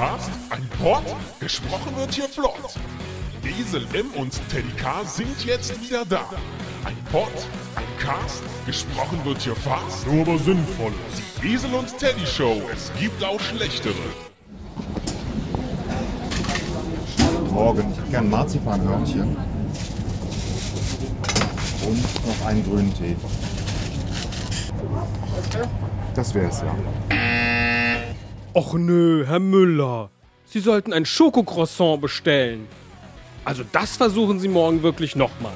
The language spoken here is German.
Cast, ein Pod, gesprochen wird hier flott. Esel M und Teddy K sind jetzt wieder da. Ein Pod, ein Cast, gesprochen wird hier fast, nur aber sinnvoll. Die Esel und Teddy Show, es gibt auch schlechtere. Morgen. Ich hätte gern Marzipanhörnchen. Und noch einen grünen Tee. Das wär's ja. Och nö, Herr Müller. Sie sollten ein Schokocroissant bestellen. Also das versuchen Sie morgen wirklich nochmal.